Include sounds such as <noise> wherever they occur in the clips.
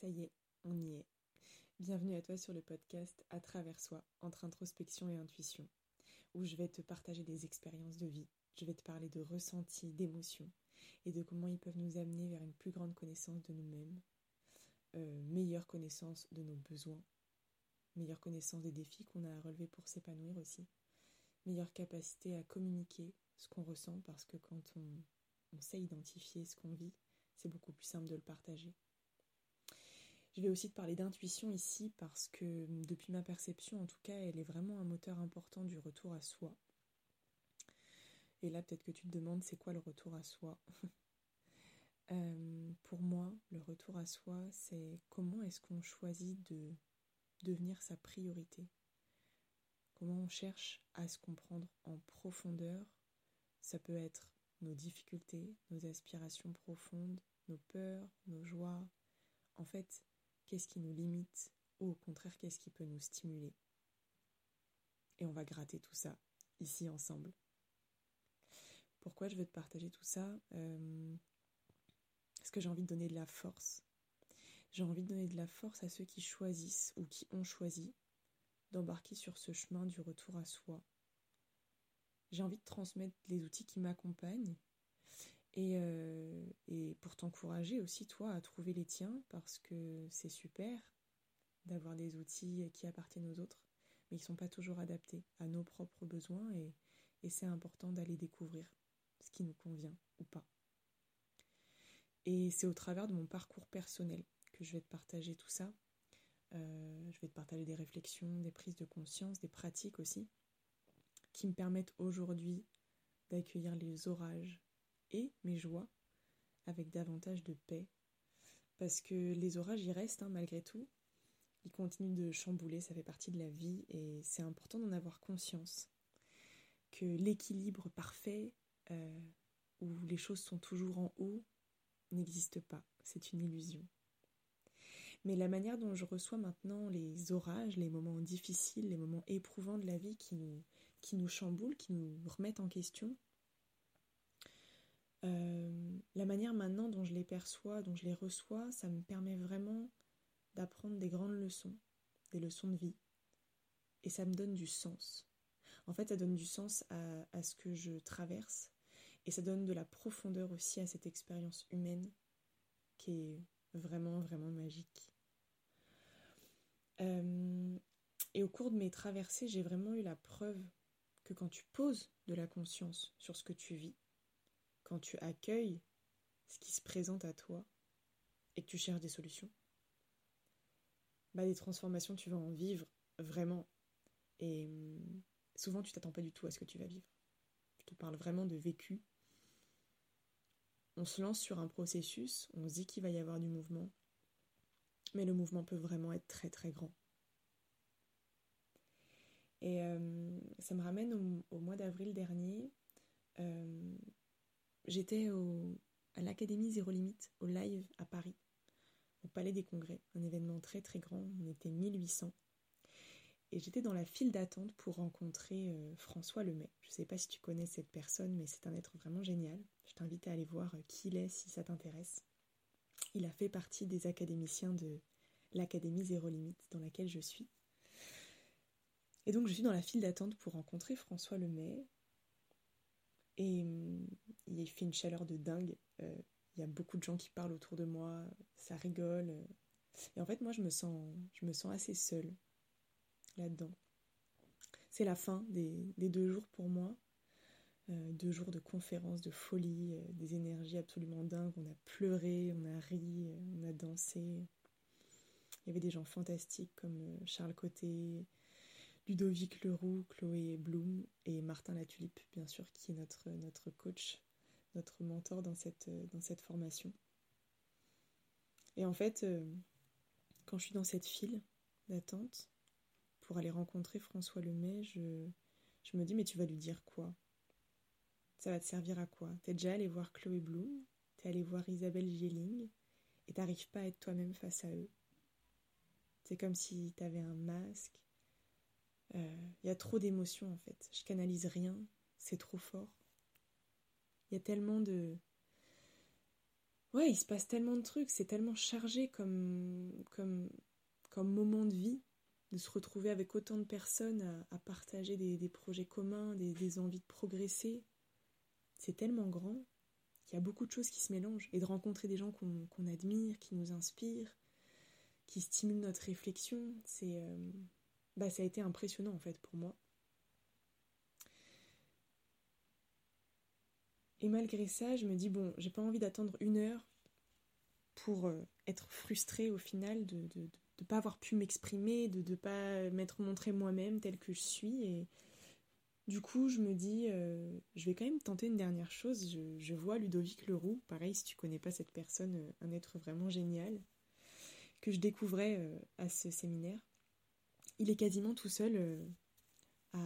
Ça y est, on y est. Bienvenue à toi sur le podcast À travers soi, entre introspection et intuition, où je vais te partager des expériences de vie, je vais te parler de ressentis, d'émotions, et de comment ils peuvent nous amener vers une plus grande connaissance de nous-mêmes, euh, meilleure connaissance de nos besoins, meilleure connaissance des défis qu'on a à relever pour s'épanouir aussi, meilleure capacité à communiquer ce qu'on ressent, parce que quand on sait identifier ce qu'on vit, c'est beaucoup plus simple de le partager. Je vais aussi te parler d'intuition ici parce que depuis ma perception, en tout cas, elle est vraiment un moteur important du retour à soi. Et là, peut-être que tu te demandes, c'est quoi le retour à soi? <laughs> Euh, Pour moi, le retour à soi, c'est comment est-ce qu'on choisit de devenir sa priorité? Comment on cherche à se comprendre en profondeur? Ça peut être nos difficultés, nos aspirations profondes, nos peurs, nos joies. En fait, qu'est-ce qui nous limite ou au contraire qu'est-ce qui peut nous stimuler. Et on va gratter tout ça ici ensemble. Pourquoi je veux te partager tout ça? Euh, Parce que j'ai envie de donner de la force. J'ai envie de donner de la force à ceux qui choisissent ou qui ont choisi d'embarquer sur ce chemin du retour à soi. J'ai envie de transmettre les outils qui m'accompagnent et, euh, et pour t'encourager aussi, toi, à trouver les tiens, parce que c'est super d'avoir des outils qui appartiennent aux autres, mais qui ne sont pas toujours adaptés à nos propres besoins, et, et c'est important d'aller découvrir ce qui nous convient ou pas. Et c'est au travers de mon parcours personnel que je vais te partager tout ça. Euh, je vais te partager des réflexions, des prises de conscience, des pratiques aussi, qui me permettent aujourd'hui d'accueillir les orages et mes joies avec davantage de paix. Parce que les orages y restent hein, malgré tout. Ils continuent de chambouler, ça fait partie de la vie et c'est important d'en avoir conscience. Que l'équilibre parfait, euh, où les choses sont toujours en haut, n'existe pas. C'est une illusion. Mais la manière dont je reçois maintenant les orages, les moments difficiles, les moments éprouvants de la vie qui nous, qui nous chamboulent, qui nous remettent en question, euh, la manière maintenant dont je les perçois, dont je les reçois, ça me permet vraiment d'apprendre des grandes leçons, des leçons de vie. Et ça me donne du sens. En fait, ça donne du sens à, à ce que je traverse. Et ça donne de la profondeur aussi à cette expérience humaine qui est vraiment, vraiment magique. Euh, et au cours de mes traversées, j'ai vraiment eu la preuve que quand tu poses de la conscience sur ce que tu vis, quand tu accueilles ce qui se présente à toi et que tu cherches des solutions, bah des transformations, tu vas en vivre vraiment. Et hum, souvent, tu t'attends pas du tout à ce que tu vas vivre. Je te parle vraiment de vécu. On se lance sur un processus, on se dit qu'il va y avoir du mouvement, mais le mouvement peut vraiment être très très grand. Et euh, ça me ramène au, mois d'avril dernier. Euh, J'étais à l'Académie Zéro Limite, au live à Paris, au Palais des Congrès, un événement très très grand, on était 1800. Et j'étais dans la file d'attente pour rencontrer euh, François Lemay. Je ne sais pas si tu connais cette personne, mais c'est un être vraiment génial. Je t'invite à aller voir euh, qui il est si ça t'intéresse. Il a fait partie des académiciens de l'Académie Zéro Limite dans laquelle je suis. Et donc je suis dans la file d'attente pour rencontrer François Lemay. Et hum, il fait une chaleur de dingue. Euh, il y a beaucoup de gens qui parlent autour de moi, ça rigole. Et en fait, moi, je me sens, je me sens assez seule là-dedans. C'est la fin des, deux jours pour moi. Euh, deux jours de conférences, de folie, euh, des énergies absolument dingues. On a pleuré, on a ri, on a dansé. Il y avait des gens fantastiques comme Charles Côté, Ludovic Leroux, Chloé Bloom et Martin Latulipe, bien sûr, qui est notre, coach, notre mentor dans cette, formation. Et en fait, euh, quand je suis dans cette file d'attente pour aller rencontrer François Lemay, je, je me dis, mais tu vas lui dire quoi? Ça va te servir à quoi? T'es déjà allé voir Chloé Bloom, t'es allé voir Isabelle Gilling, et t'arrives pas à être toi-même face à eux? C'est comme si t'avais un masque, y a trop d'émotions en fait. Je canalise rien, c'est trop fort. Il y a tellement de ouais, il se passe tellement de trucs, c'est tellement chargé comme, comme, comme moment de vie, de se retrouver avec autant de personnes à, partager des, projets communs, des, envies de progresser. C'est tellement grand qu'il y a beaucoup de choses qui se mélangent. Et de rencontrer des gens qu'on admire, qui nous inspirent, qui stimulent notre réflexion, c'est, euh, bah, ça a été impressionnant en fait pour moi. Et malgré ça, je me dis, bon, j'ai pas envie d'attendre une heure pour euh, être frustrée au final de ne pas avoir pu m'exprimer, de ne pas m'être montrée moi-même telle que je suis. Et du coup, je me dis, euh, je vais quand même tenter une dernière chose. Je, vois Ludovic Leroux, pareil, si tu connais pas cette personne, euh, un être vraiment génial, que je découvrais à ce séminaire. Il est quasiment tout seul à,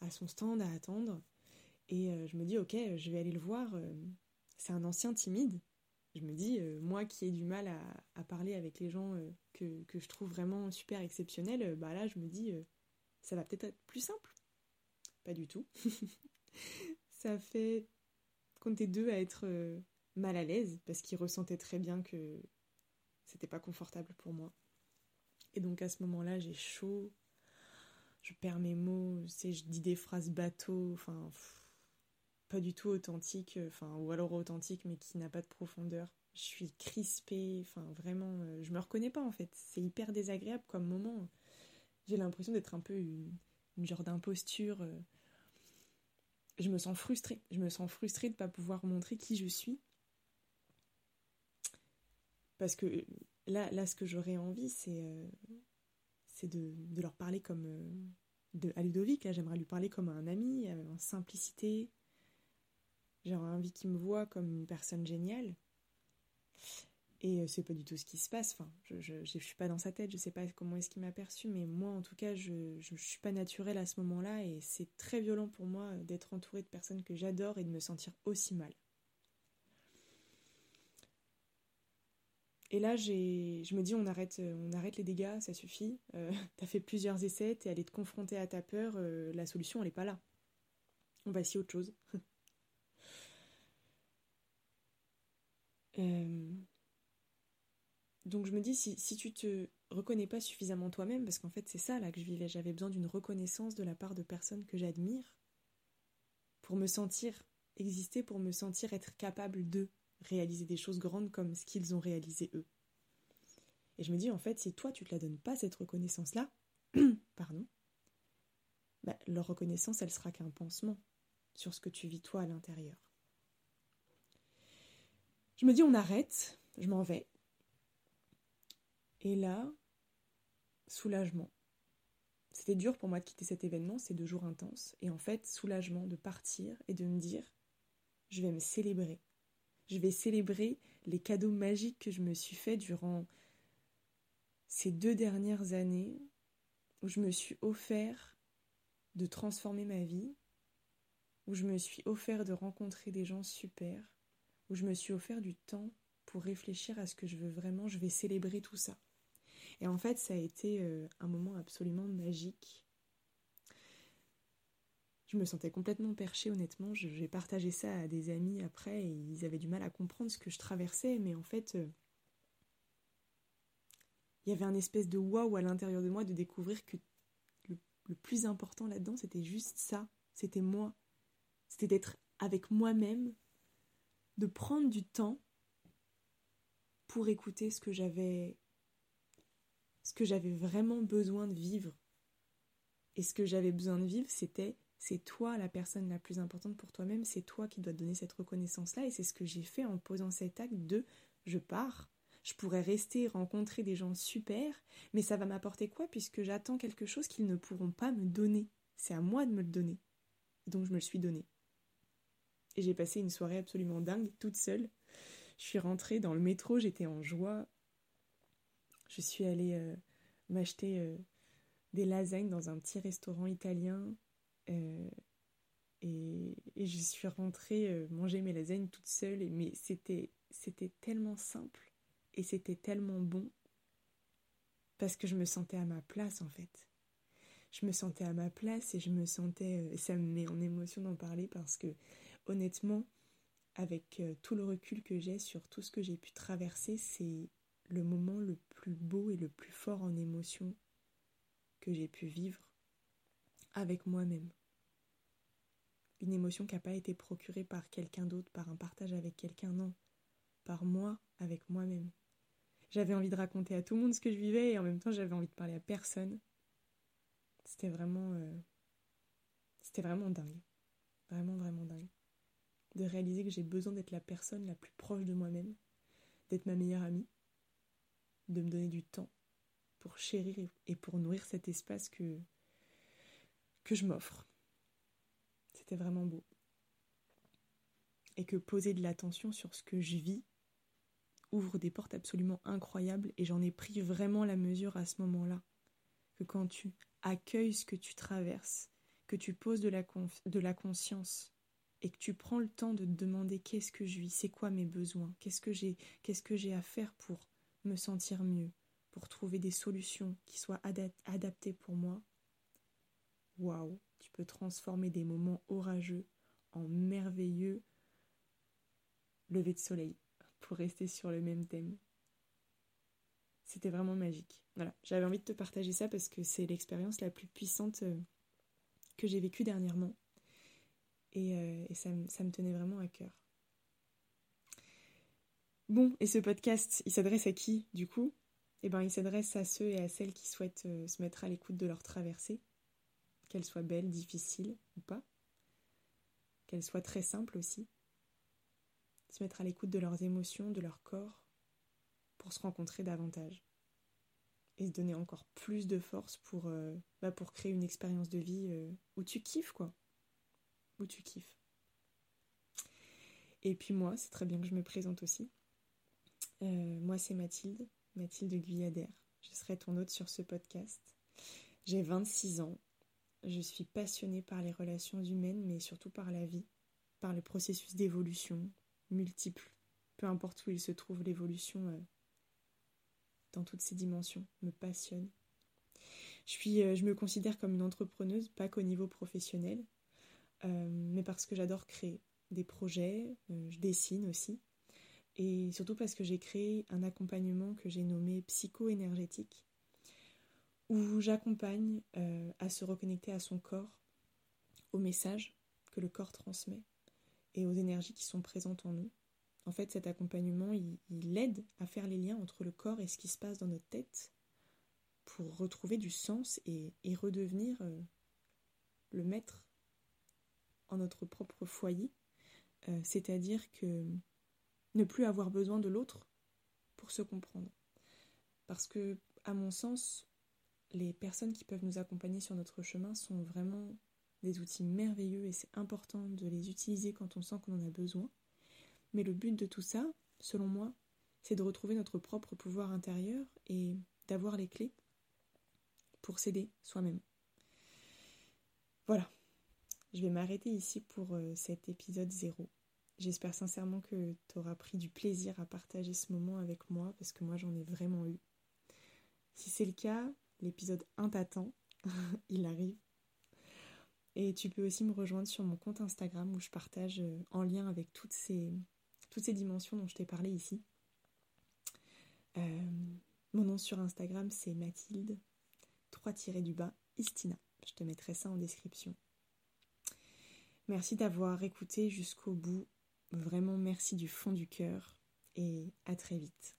à son stand à attendre. Et euh, je me dis, ok, je vais aller le voir. Euh, c'est un ancien timide. Je me dis, euh, moi qui ai du mal à, parler avec les gens que, je trouve vraiment super exceptionnels, bah là, je me dis, ça va peut-être être plus simple. Pas du tout. <laughs> ça fait était deux à être mal à l'aise parce qu'ils ressentaient très bien que c'était pas confortable pour moi. Et donc à ce moment-là, j'ai chaud, je perds mes mots, je dis des phrases bateaux, enfin pas du tout authentique, enfin, ou alors authentique, mais qui n'a pas de profondeur. Je suis crispée, enfin, vraiment, euh, je me reconnais pas en fait. C'est hyper désagréable comme moment. J'ai l'impression d'être un peu une, genre d'imposture. Euh. Je me sens frustrée. Je me sens frustrée de ne pas pouvoir montrer qui je suis. Parce que là, là ce que j'aurais envie, c'est c'est de, leur parler comme. de, à Ludovic, là, j'aimerais lui parler comme un ami, en simplicité, j'ai envie qu'il me voit comme une personne géniale. Et euh, c'est pas du tout ce qui se passe. Enfin, je, je, je, suis pas dans sa tête, je sais pas comment est-ce qu'il m'a perçu, mais moi en tout cas, je, je, suis pas naturelle à ce moment-là et c'est très violent pour moi d'être entourée de personnes que j'adore et de me sentir aussi mal. Et là, je me dis, on arrête, on arrête les dégâts, ça suffit. Euh, <laughs> t'as fait plusieurs essais, t'es allé te confronter à ta peur, euh, la solution, elle est pas là. On va essayer autre chose. <laughs> Euh, donc je me dis, si, si tu te reconnais pas suffisamment toi-même, parce qu'en fait c'est ça là que je vivais, j'avais besoin d'une reconnaissance de la part de personnes que j'admire, pour me sentir exister, pour me sentir être capable de réaliser des choses grandes comme ce qu'ils ont réalisé eux. Et je me dis, en fait, si toi tu te la donnes pas cette reconnaissance-là, <clears throat> pardon, bah, leur reconnaissance, elle sera qu'un pansement sur ce que tu vis toi à l'intérieur. Je me dis on arrête, je m'en vais. Et là, soulagement. C'était dur pour moi de quitter cet événement, ces deux jours intenses. Et en fait, soulagement de partir et de me dire, je vais me célébrer. Je vais célébrer les cadeaux magiques que je me suis fait durant ces deux dernières années où je me suis offert de transformer ma vie, où je me suis offert de rencontrer des gens super, où je me suis offert du temps pour réfléchir à ce que je veux vraiment, je vais célébrer tout ça. Et en fait, ça a été euh, un moment absolument magique. Je me sentais complètement perchée, honnêtement. J'ai partagé ça à des amis après et ils avaient du mal à comprendre ce que je traversais, mais en fait, euh, il y avait un espèce de waouh à l'intérieur de moi de découvrir que le plus important là-dedans, c'était juste ça. C'était moi. C'était d'être avec moi-même de prendre du temps pour écouter ce que j'avais ce que j'avais vraiment besoin de vivre. Et ce que j'avais besoin de vivre, c'était c'est toi la personne la plus importante pour toi-même, c'est toi qui dois donner cette reconnaissance-là. Et c'est ce que j'ai fait en posant cet acte de je pars. Je pourrais rester, rencontrer des gens super, mais ça va m'apporter quoi puisque j'attends quelque chose qu'ils ne pourront pas me donner? C'est à moi de me le donner. Donc je me le suis donné. Et j'ai passé une soirée absolument dingue, toute seule. Je suis rentrée dans le métro, j'étais en joie. Je suis allée euh, m'acheter euh, des lasagnes dans un petit restaurant italien. Euh, et, je suis rentrée manger mes lasagnes toute seule. Et, mais c'était, c'était tellement simple et c'était tellement bon parce que je me sentais à ma place en fait. Je me sentais à ma place et je me sentais, et ça me met en émotion d'en parler parce que honnêtement, avec euh, tout le recul que j'ai sur tout ce que j'ai pu traverser, c'est le moment le plus beau et le plus fort en émotion que j'ai pu vivre avec moi-même. Une émotion qui n'a pas été procurée par quelqu'un d'autre, par un partage avec quelqu'un, non, par moi, avec moi-même. J'avais envie de raconter à tout le monde ce que je vivais et en même temps j'avais envie de parler à personne. C'était vraiment... Euh, c'était vraiment dingue. Vraiment, vraiment dingue. De réaliser que j'ai besoin d'être la personne la plus proche de moi-même, d'être ma meilleure amie, de me donner du temps pour chérir et pour nourrir cet espace que, que je m'offre. C'était vraiment beau. Et que poser de l'attention sur ce que je vis ouvre des portes absolument incroyables et j'en ai pris vraiment la mesure à ce moment-là. Que quand tu accueilles ce que tu traverses, que tu poses de la, conscience et que tu prends le temps de te demander qu'est-ce que je vis, c'est quoi mes besoins, qu'est-ce que j'ai qu'est-ce que j'ai à faire pour me sentir mieux, pour trouver des solutions qui soient adaptées pour moi. Waouh, tu peux transformer des moments orageux en merveilleux lever de soleil pour rester sur le même thème. C'était vraiment magique. Voilà, j'avais envie de te partager ça parce que c'est l'expérience la plus puissante euh, que j'ai vécue dernièrement. Et, euh, ça, me tenait vraiment à cœur. Bon, et ce podcast, il s'adresse à qui du coup? Eh bien, il s'adresse à ceux et à celles qui souhaitent euh, se mettre à l'écoute de leur traversée, qu'elle soit belle, difficile ou pas, qu'elle soit très simple aussi, se mettre à l'écoute de leurs émotions, de leur corps, pour se rencontrer davantage et se donner encore plus de force pour, euh, bah pour créer une expérience de vie euh, où tu kiffes quoi. Où tu kiffes. Et puis moi, c'est très bien que je me présente aussi. Euh, moi, c'est Mathilde, Mathilde Guyadère. Je serai ton hôte sur ce podcast. J'ai 26 ans. Je suis passionnée par les relations humaines, mais surtout par la vie, par le processus d'évolution multiple. Peu importe où il se trouve, l'évolution dans toutes ces dimensions, me passionne. Je, suis, euh, je me considère comme une entrepreneuse, pas qu'au niveau professionnel, euh, mais parce que j'adore créer des projets, euh, je dessine aussi, et surtout parce que j'ai créé un accompagnement que j'ai nommé psycho-énergétique, où j'accompagne à se reconnecter à son corps, aux messages que le corps transmet et aux énergies qui sont présentes en nous. En fait, cet accompagnement, il, aide à faire les liens entre le corps et ce qui se passe dans notre tête pour retrouver du sens et, redevenir euh, le maître en notre propre foyer. Euh, c'est-à-dire que ne plus avoir besoin de l'autre pour se comprendre. Parce que, à mon sens, les personnes qui peuvent nous accompagner sur notre chemin sont vraiment des outils merveilleux et c'est important de les utiliser quand on sent qu'on en a besoin. Mais le but de tout ça, selon moi, c'est de retrouver notre propre pouvoir intérieur et d'avoir les clés pour s'aider soi-même. Voilà, je vais m'arrêter ici pour euh, cet épisode 0. J'espère sincèrement que tu auras pris du plaisir à partager ce moment avec moi parce que moi j'en ai vraiment eu. Si c'est le cas, l'épisode 1 t'attend, <laughs> il arrive. Et tu peux aussi me rejoindre sur mon compte Instagram où je partage euh, en lien avec toutes ces, dimensions dont je t'ai parlé ici. Euh, mon nom sur Instagram, c'est Mathilde, 3-du-bas, Istina. Je te mettrai ça en description. Merci d'avoir écouté jusqu'au bout. Vraiment merci du fond du cœur et à très vite.